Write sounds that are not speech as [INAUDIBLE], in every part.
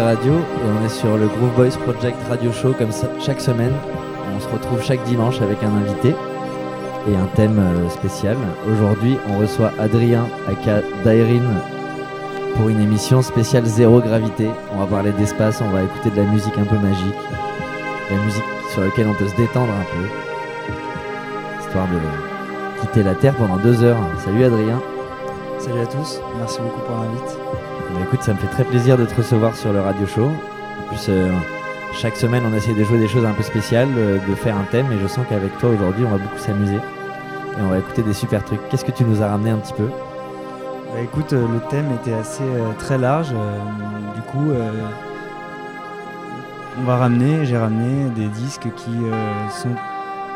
Radio et on est sur le Groove Boys Project Radio Show comme chaque semaine. On se retrouve chaque dimanche avec un invité et un thème euh, spécial. Aujourd'hui, on reçoit Adrien aka Dairin pour une émission spéciale Zéro Gravité. On va parler d'espace, on va écouter de la musique un peu magique, la musique sur laquelle on peut se détendre un peu, histoire de quitter la Terre pendant deux heures. Salut Adrien. Salut à tous, merci beaucoup pour l'invite. Bah, écoute, ça me fait très plaisir de te recevoir sur le radio show. En plus, euh, chaque semaine, on essaie de jouer des choses un peu spéciales, euh, de faire un thème, et je sens qu'avec toi aujourd'hui, on va beaucoup s'amuser. Et on va écouter des super trucs. Qu'est-ce que tu nous as ramené un petit peu? Bah écoute, euh, le thème était assez très large. du coup, on va ramener, j'ai ramené des disques qui sont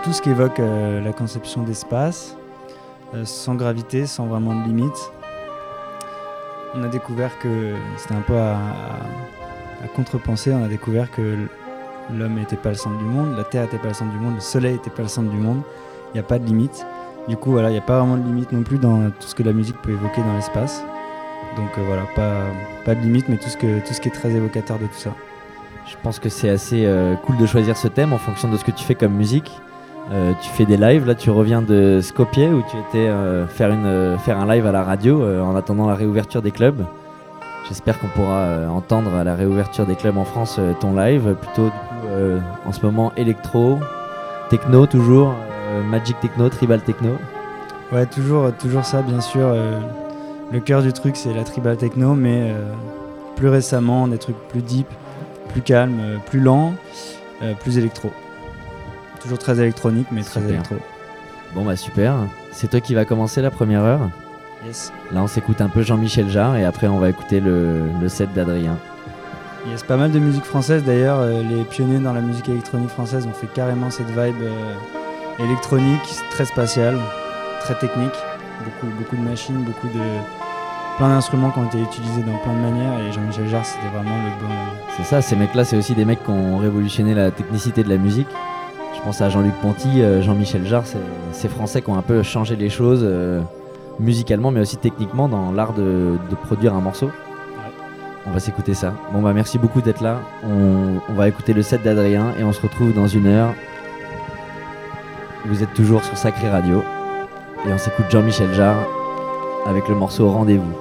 tout ce qui évoque la conception d'espace, sans gravité, sans vraiment de limite. On a découvert que c'était un peu à, à- à contrepenser. On a découvert que l'homme n'était pas le centre du monde, la Terre n'était pas le centre du monde, le Soleil n'était pas le centre du monde. Il n'y a pas de limite. Du coup, voilà, il n'y a pas vraiment de limite non plus dans tout ce que la musique peut évoquer dans l'espace. Donc euh, voilà, pas, de limite, mais tout ce, que, tout ce qui est très évocateur de tout ça. Je pense que c'est assez euh, cool de choisir ce thème en fonction de ce que tu fais comme musique. Euh, tu fais des lives, là tu reviens de Skopje où tu étais euh, faire, une, euh, faire un live à la radio en attendant la réouverture des clubs. J'espère qu'on pourra entendre à la réouverture des clubs en France ton live, plutôt du coup, en ce moment électro, techno toujours, Magic Techno, Tribal Techno. Ouais, toujours, toujours ça, bien sûr. le cœur du truc, c'est la tribal techno, mais plus récemment, des trucs plus deep, plus calmes, plus lents, plus électro. Toujours très électronique, mais très Super. électro. Bon bah super, c'est toi qui va commencer la première heure. Yes. Là on s'écoute un peu Jean-Michel Jarre et après on va écouter le, le set d'Adrien. Yes, pas mal de musique française d'ailleurs. euh, les pionniers dans la musique électronique française ont fait carrément cette vibe euh, électronique, très spatiale, très technique. Beaucoup, beaucoup de machines, beaucoup de. plein d'instruments qui ont été utilisés dans plein de manières. Et Jean-Michel Jarre, c'était vraiment le bon. C'est ça, ces mecs-là, c'est aussi des mecs qui ont révolutionné la technicité de la musique. Je pense à Jean-Luc Ponty, euh, Jean-Michel Jarre, ces Français qui ont un peu changé les choses euh, musicalement, mais aussi techniquement dans l'art de, de produire un morceau. On va s'écouter ça. Bon bah merci beaucoup d'être là. On, on va écouter le set d'Adrien et on se retrouve dans une heure. Vous êtes toujours sur Sacré Radio et on s'écoute Jean-Michel Jarre avec le morceau. Rendez-vous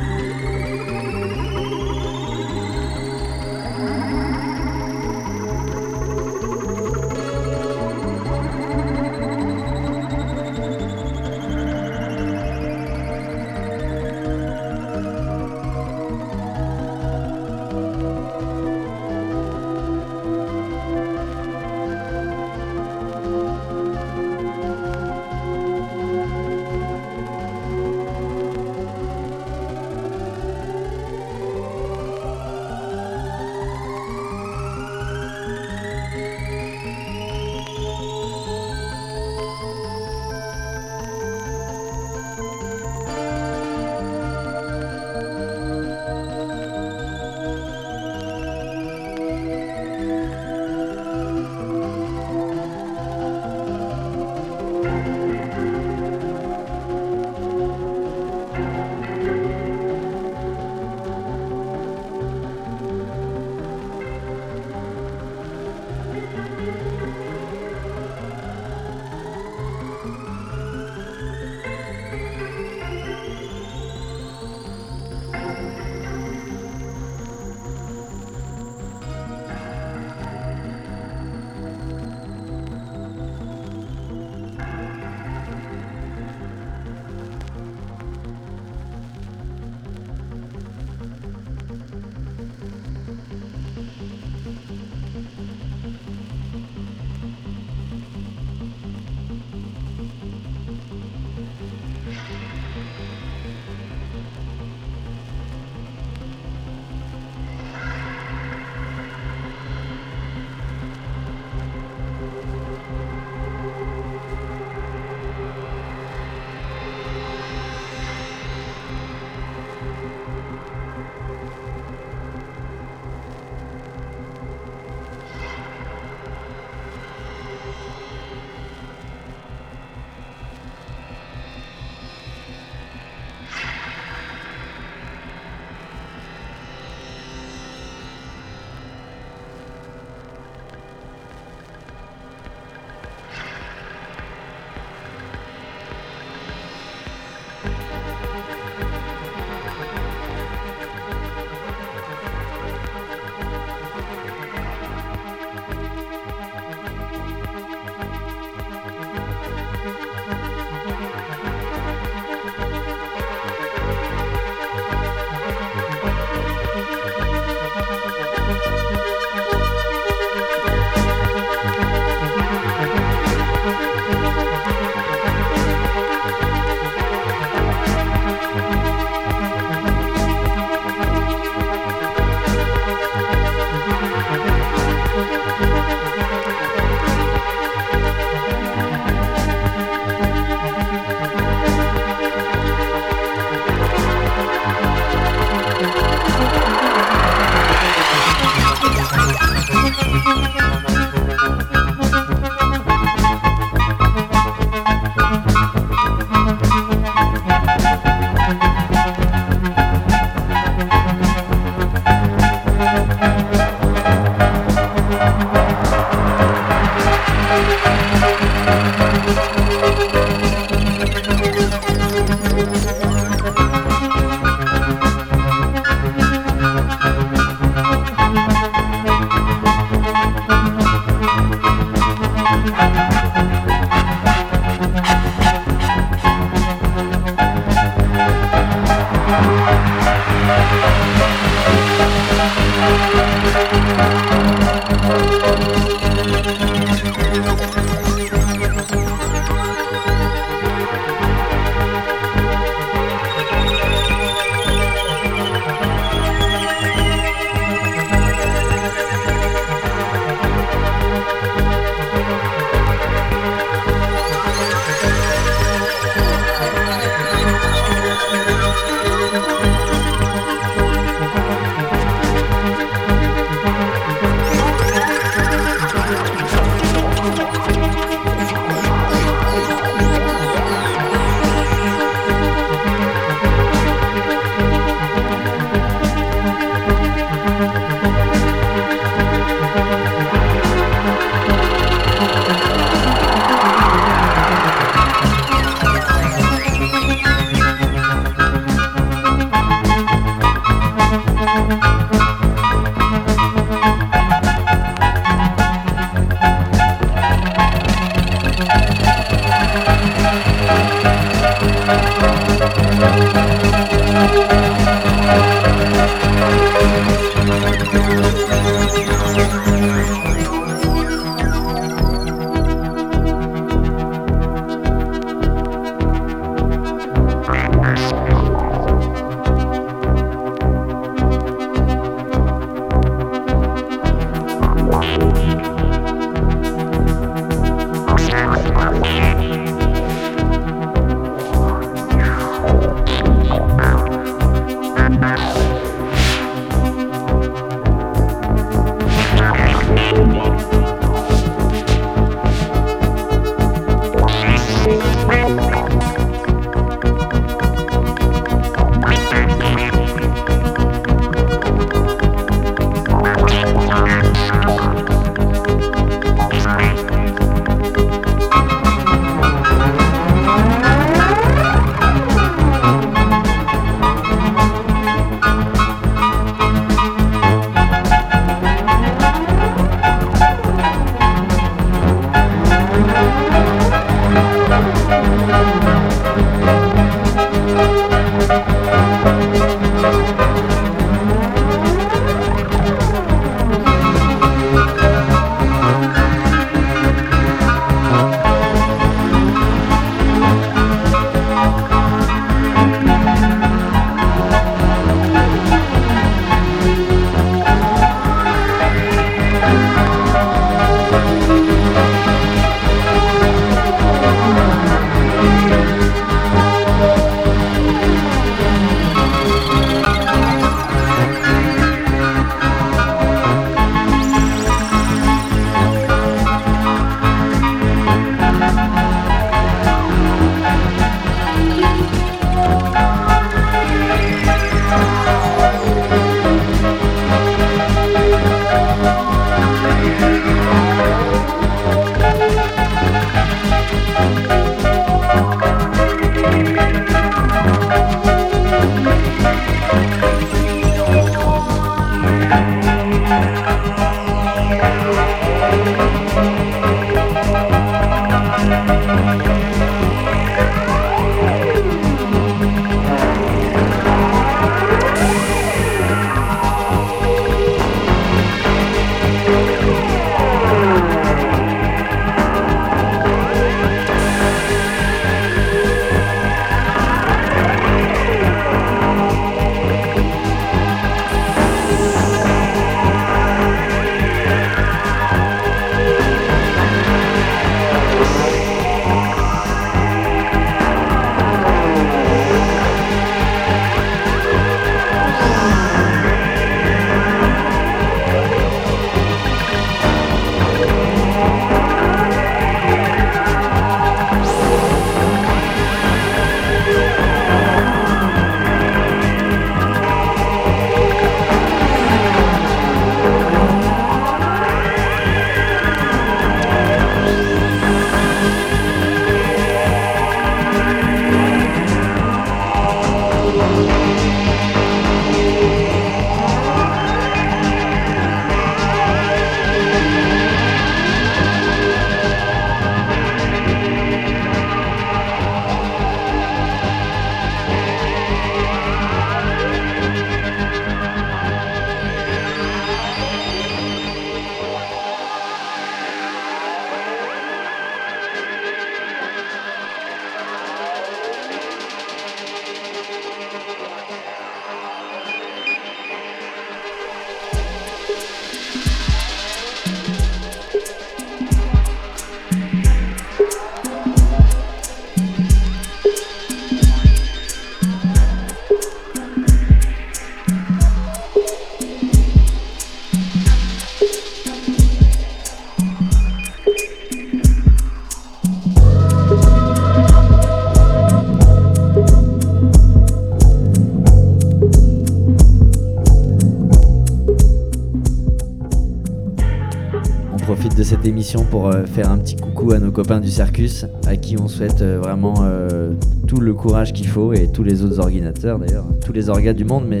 Émission pour euh, faire un petit coucou à nos copains du Circus, à qui on souhaite euh, vraiment euh, tout le courage qu'il faut, et tous les autres organisateurs d'ailleurs, tous les orgas du monde, mais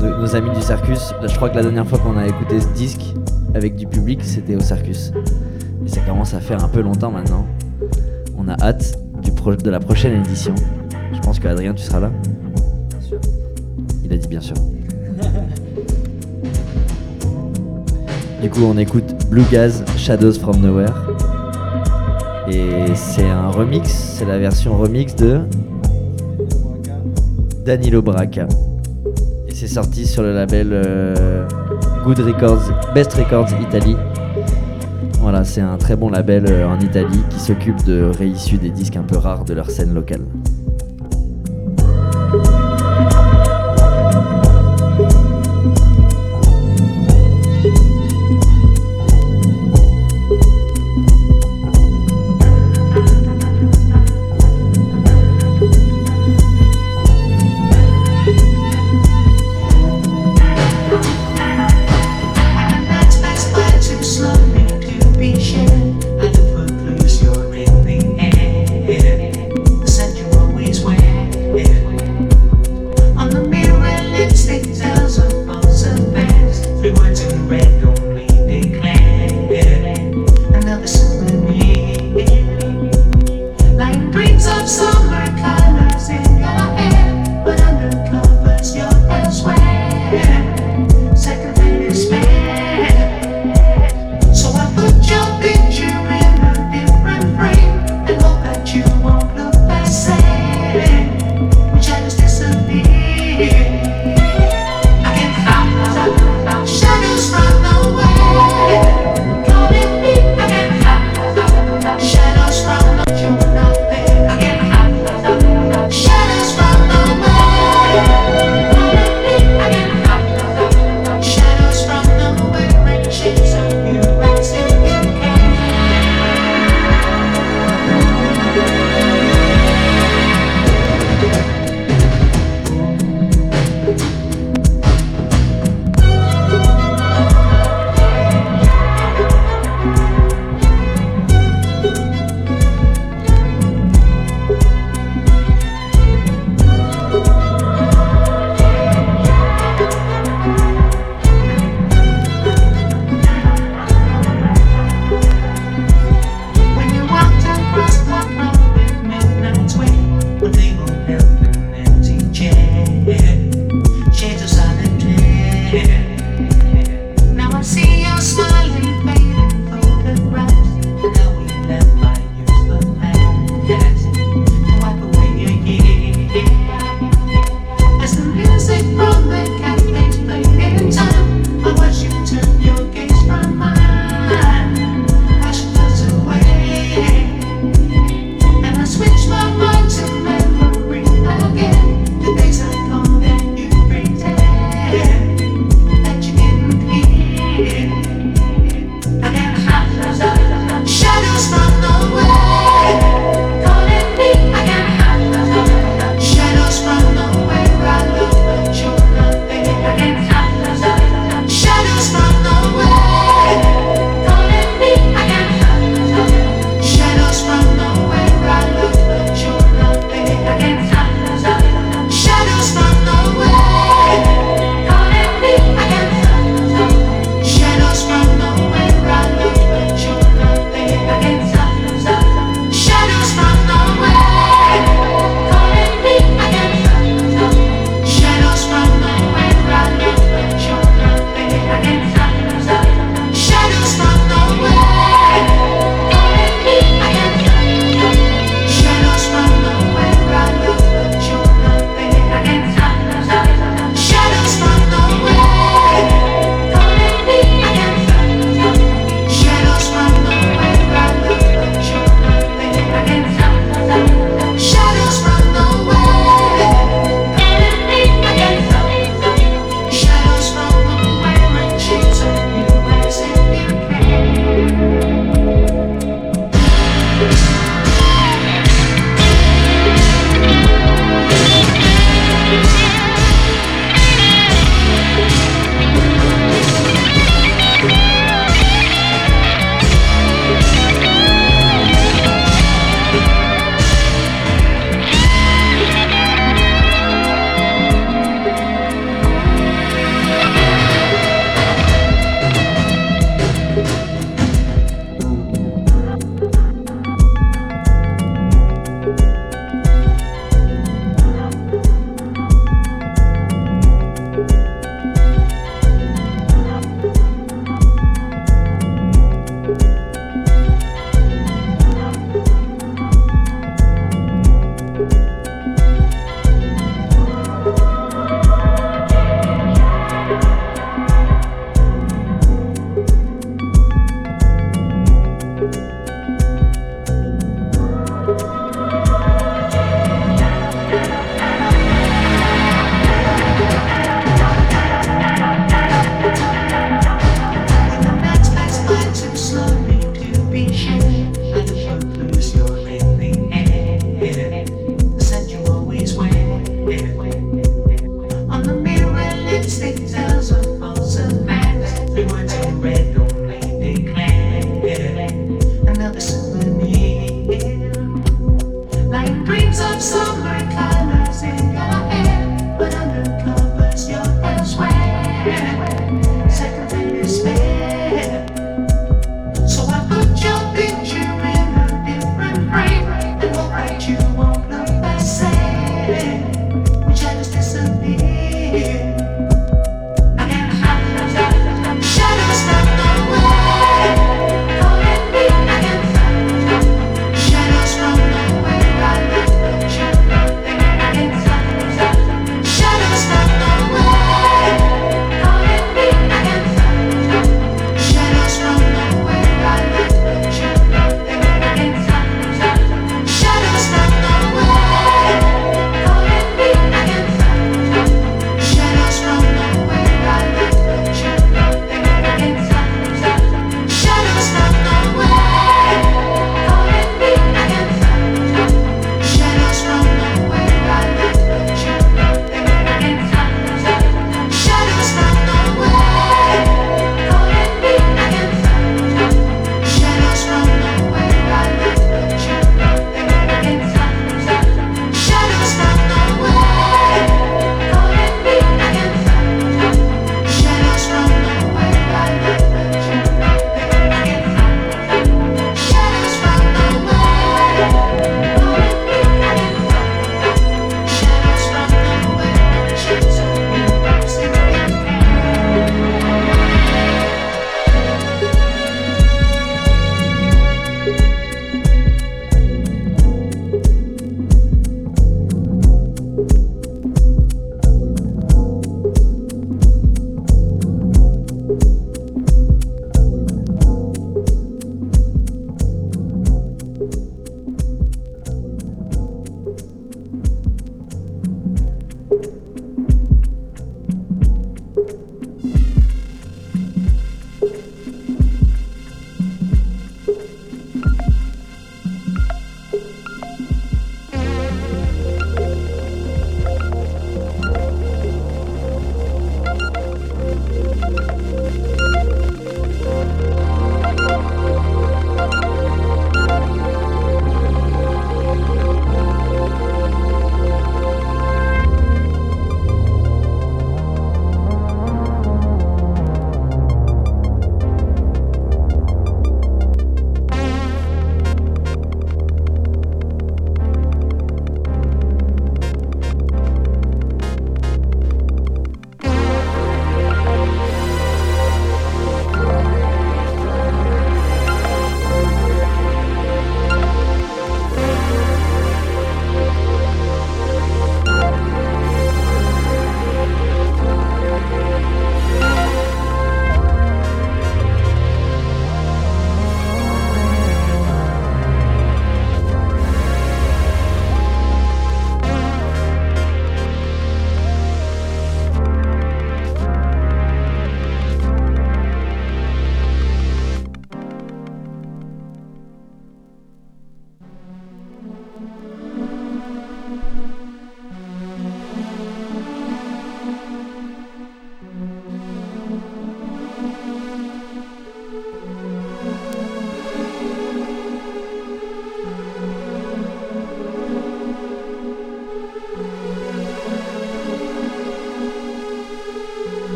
nos, nos amis du Circus, je crois que la dernière fois qu'on a écouté ce disque avec du public, c'était au Circus. Et ça commence à faire un peu longtemps maintenant. On a hâte du pro- de la prochaine édition. Je pense que Adrien, tu seras là Il a dit bien sûr. Du coup, on écoute Blue Gaz Shadows from Nowhere. Et c'est un remix, c'est la version remix de Danilo Braca. Et c'est sorti sur le label euh, Good Records, Best Records Italy. Voilà, c'est un très bon label euh, en Italie qui s'occupe de réissus des disques un peu rares de leur scène locale.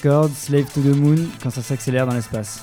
Slave to the Moon, quand ça s'accélère dans l'espace.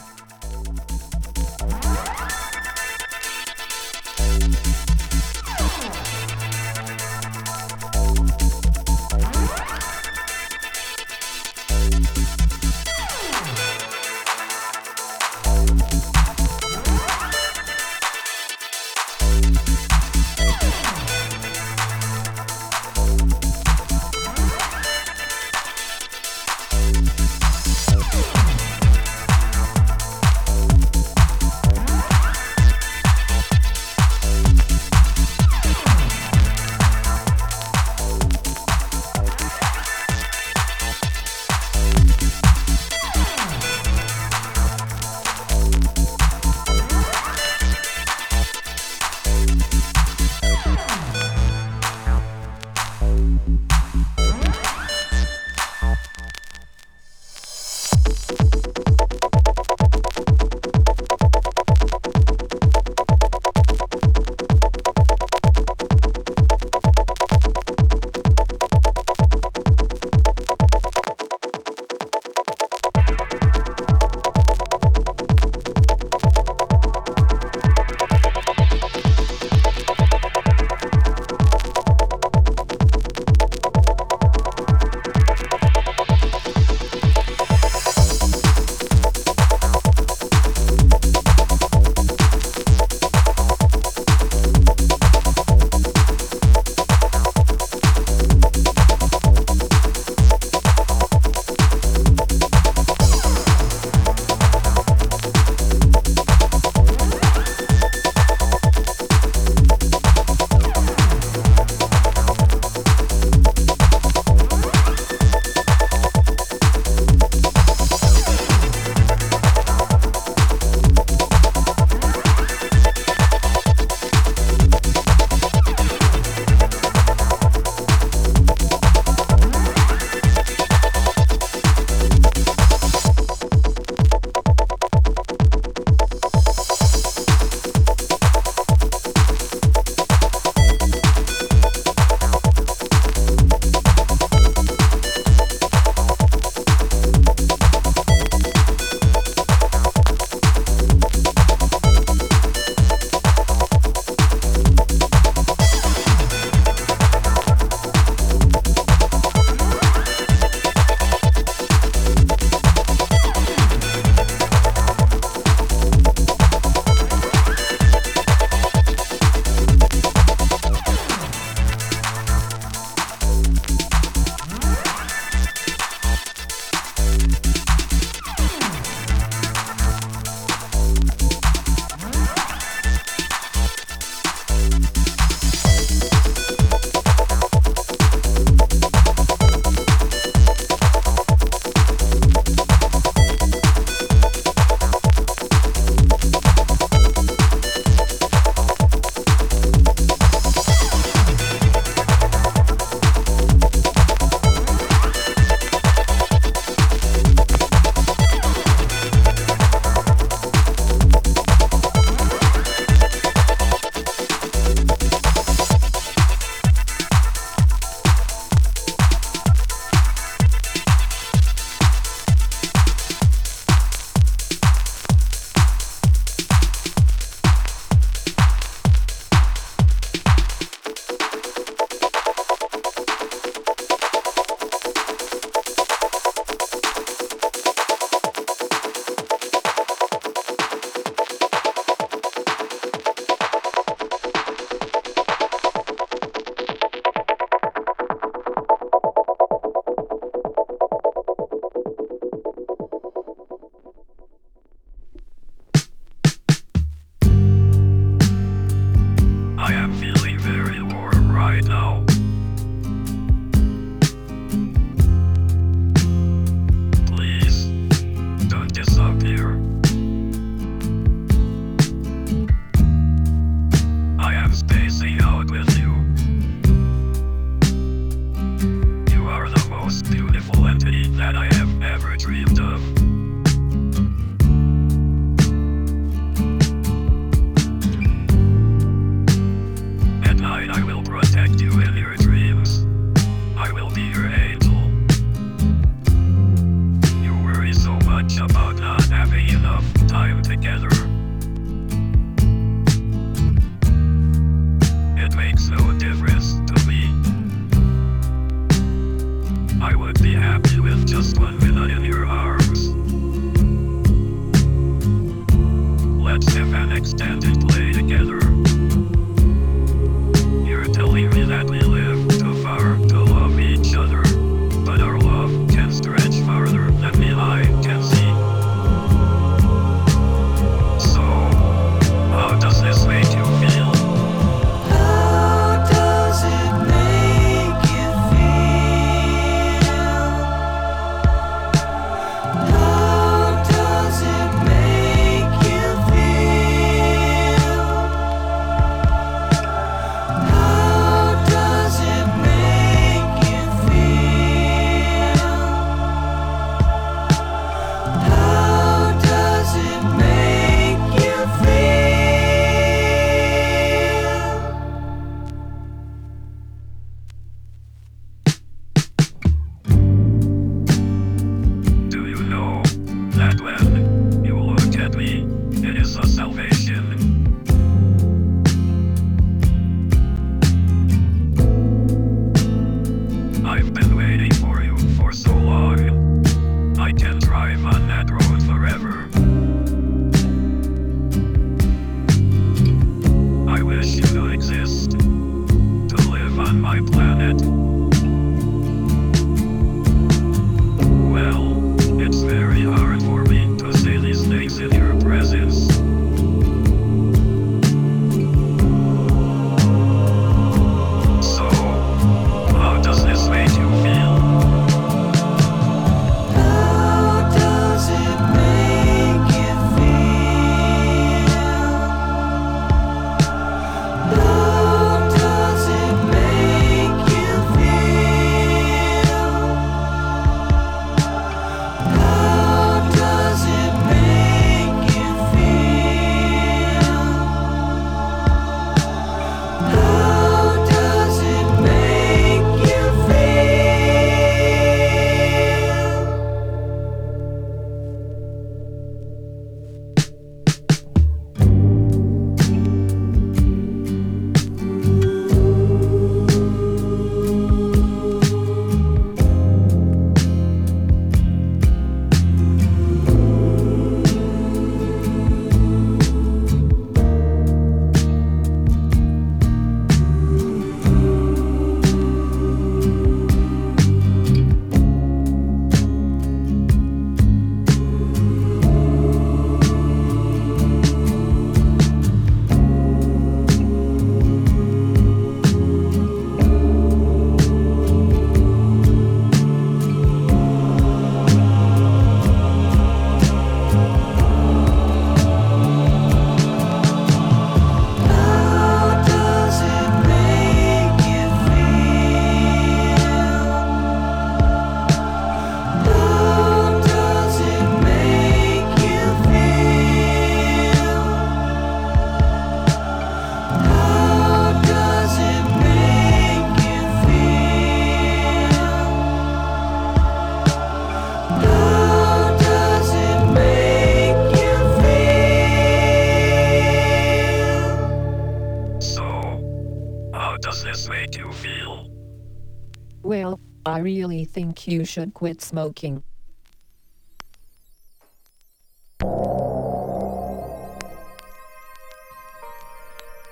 Should quit smoking.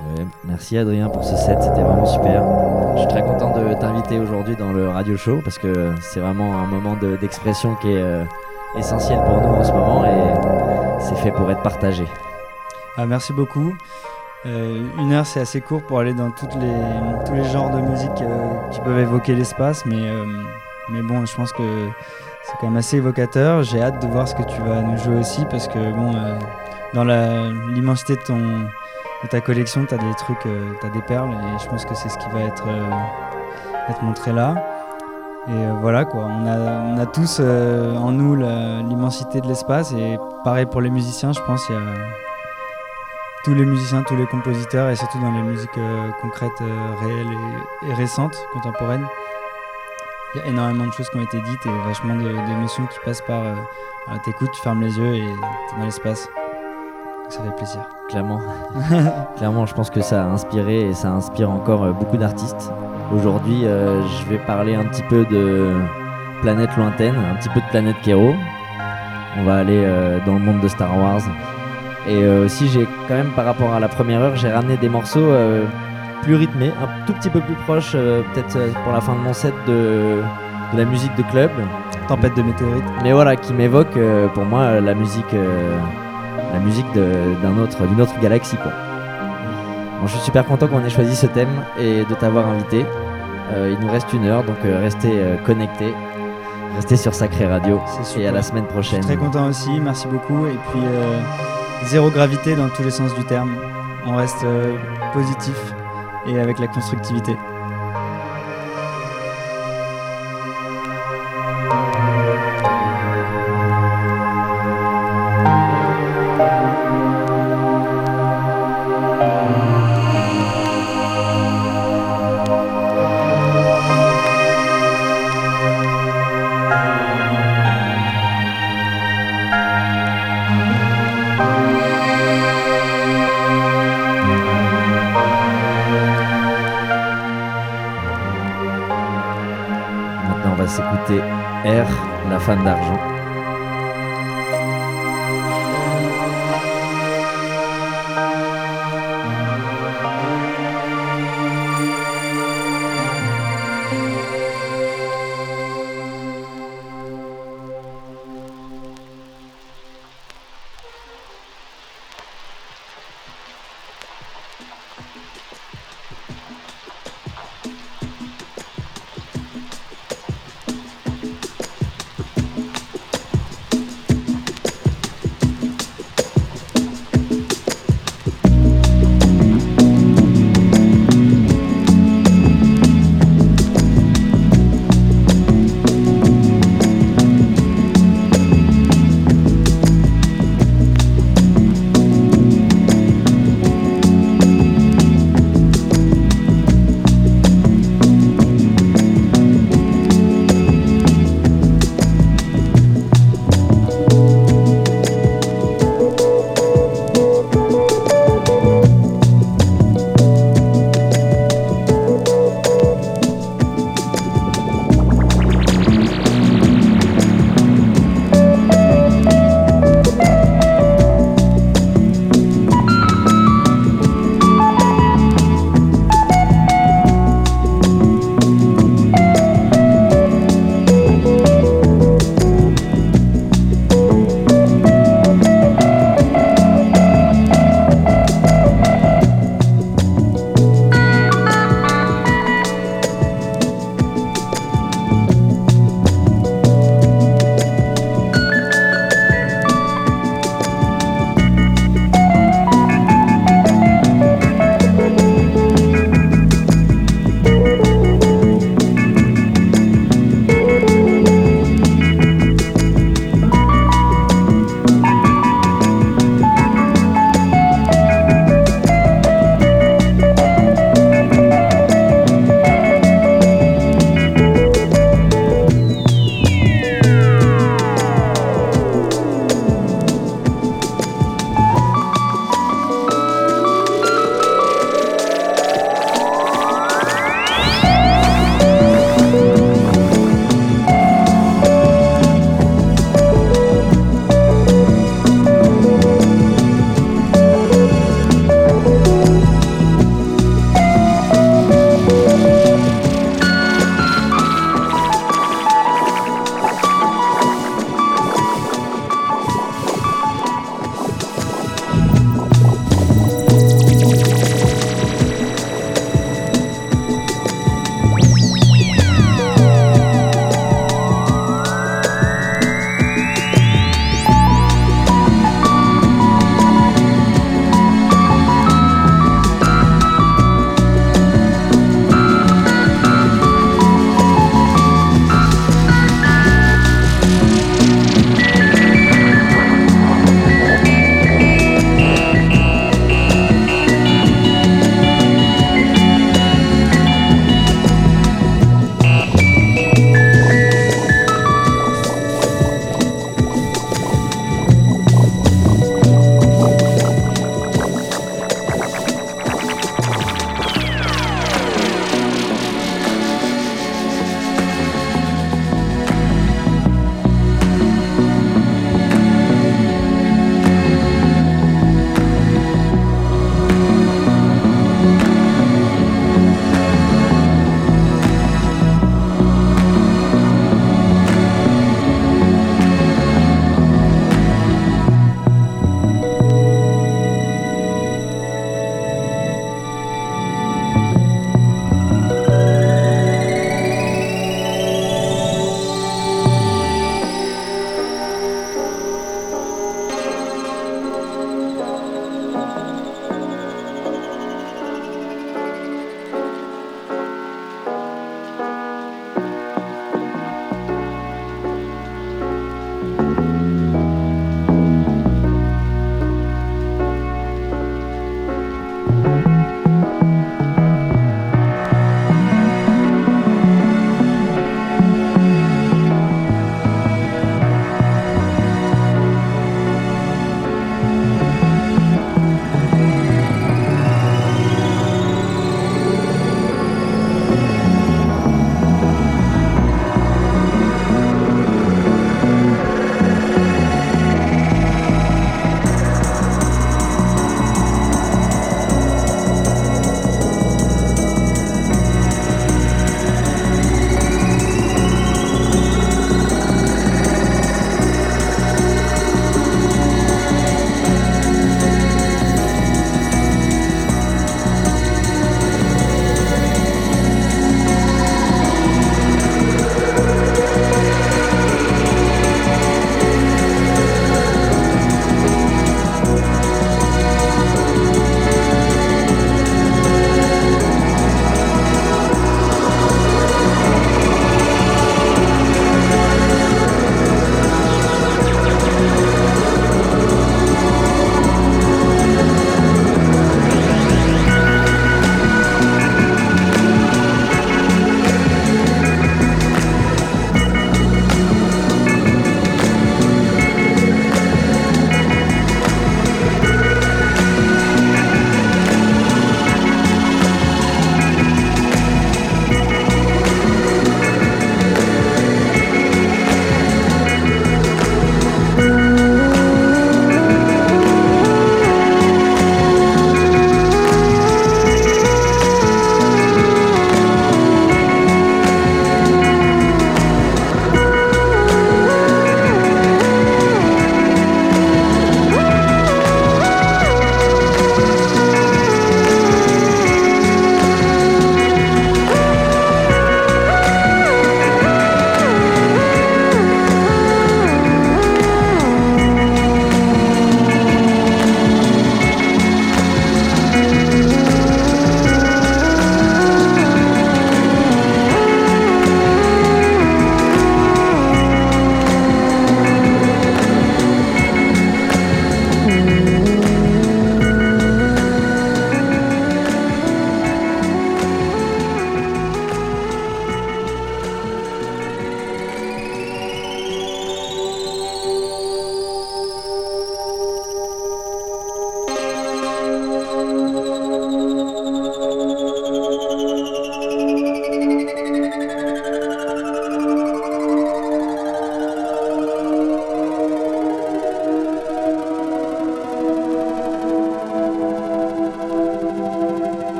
Ouais, merci Adrien pour ce set, c'était vraiment super. Je suis très content de t'inviter aujourd'hui dans le radio show parce que c'est vraiment un moment de- d'expression qui est euh, essentiel pour nous en ce moment et c'est fait pour être partagé. Ah, merci beaucoup. Euh, une heure, c'est assez court pour aller dans toutes les, tous les genres de musique euh, qui peuvent évoquer l'espace, mais, euh, mais bon, je pense que c'est quand même assez évocateur. J'ai hâte de voir ce que tu vas nous jouer aussi, parce que bon, euh, dans l'immensité de, ta collection, tu as des trucs, tu as des perles, et je pense que c'est ce qui va être, euh, montré là. Et euh, voilà quoi, on a, tous euh, en nous l'immensité de l'espace, et pareil pour les musiciens, je pense, il y a tous les musiciens, tous les compositeurs, et surtout dans les musiques euh, concrètes, euh, réelles et, et récentes, contemporaines. Il y a énormément de choses qui ont été dites et vachement d'émotions qui passent par. Euh, T'écoutes, tu fermes les yeux et t'es dans l'espace. Ça fait plaisir. Clairement. [LAUGHS] Clairement, je pense que ça a inspiré et ça inspire encore euh, beaucoup d'artistes. Aujourd'hui, euh, je vais parler un petit peu de planète lointaine, un petit peu de planète Kero. On va aller euh, dans le monde de Star Wars. Et euh, aussi, j'ai quand même, par rapport à la première heure, j'ai ramené des morceaux plus rythmés, un tout petit peu plus proches, euh, peut-être euh, pour la fin de mon set, de, de la musique de club. Tempête de météorites. Mais voilà, qui m'évoque euh, pour moi la musique, euh, la musique d'un autre, d'une autre galaxie quoi. Bon, je suis super content qu'on ait choisi ce thème et de t'avoir invité. Il nous reste une heure, donc restez connectés, restez sur Sacré Radio et à la semaine Je prochaine. suis très content aussi, merci beaucoup. Et puis, zéro gravité dans tous les sens du terme. On reste positif et avec la constructivité.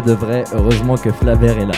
De vrai, heureusement que Flaver est là.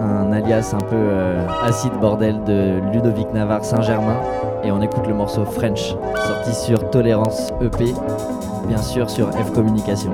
Un alias un peu euh, acide bordel de Ludovic Navarre Saint-Germain. Et on écoute le morceau French, sorti sur Tolérance EP, bien sûr sur F Communication.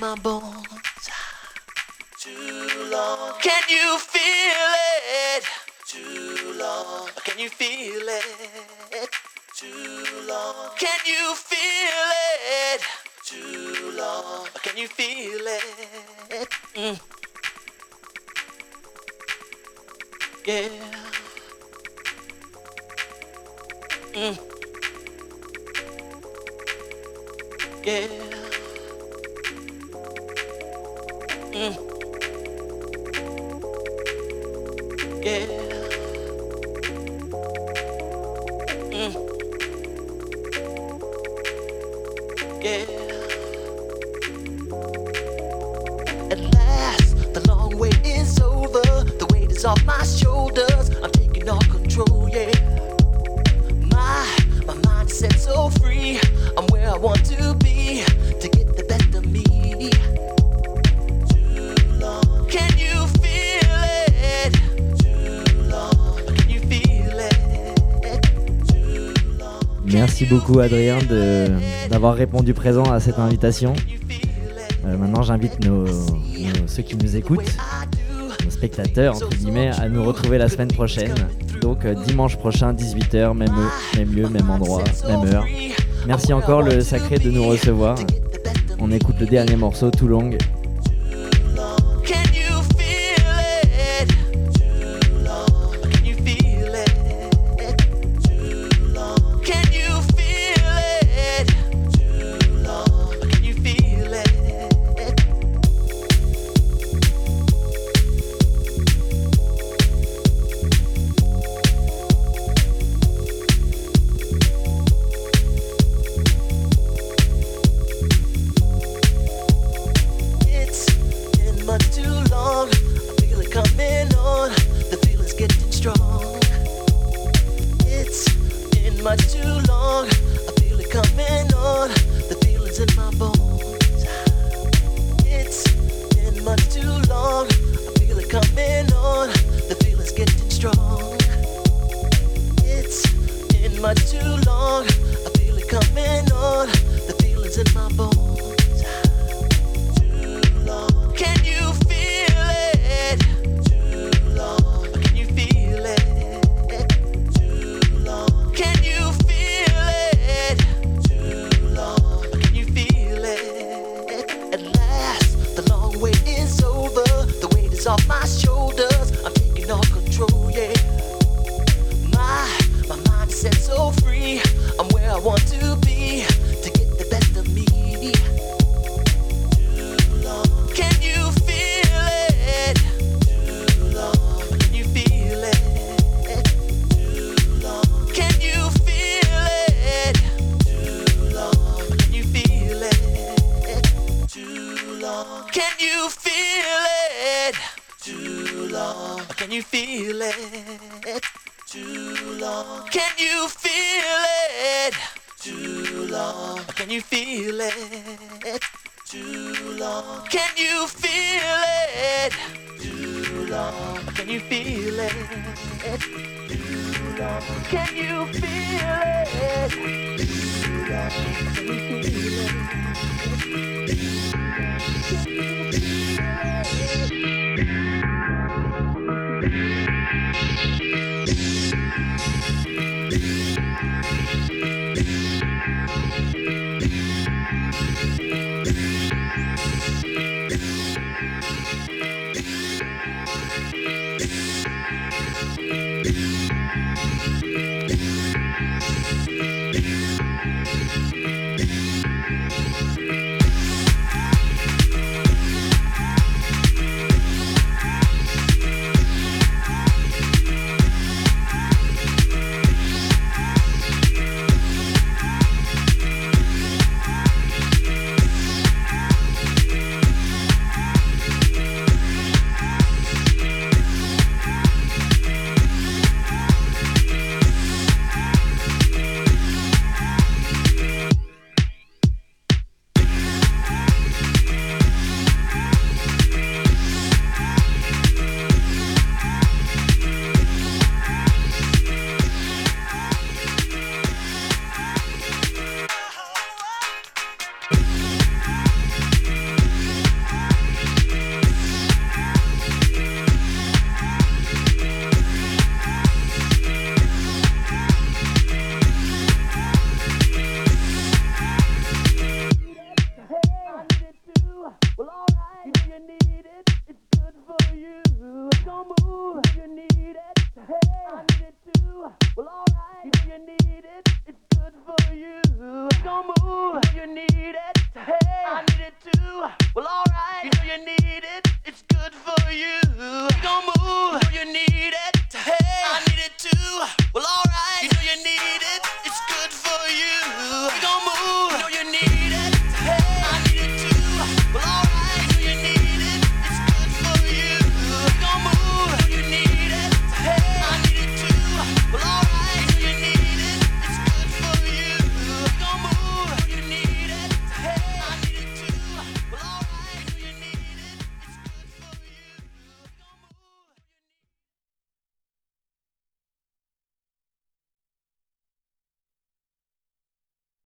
my bones. Adrien d'avoir répondu présent à cette invitation. Euh, maintenant, j'invite ceux qui nous écoutent, nos spectateurs, entre guillemets, à nous retrouver la semaine prochaine. Donc, euh, dimanche prochain, 18h, même, lieu, même endroit, même heure. Merci encore, le sacré, de nous recevoir. On écoute le dernier morceau, tout long.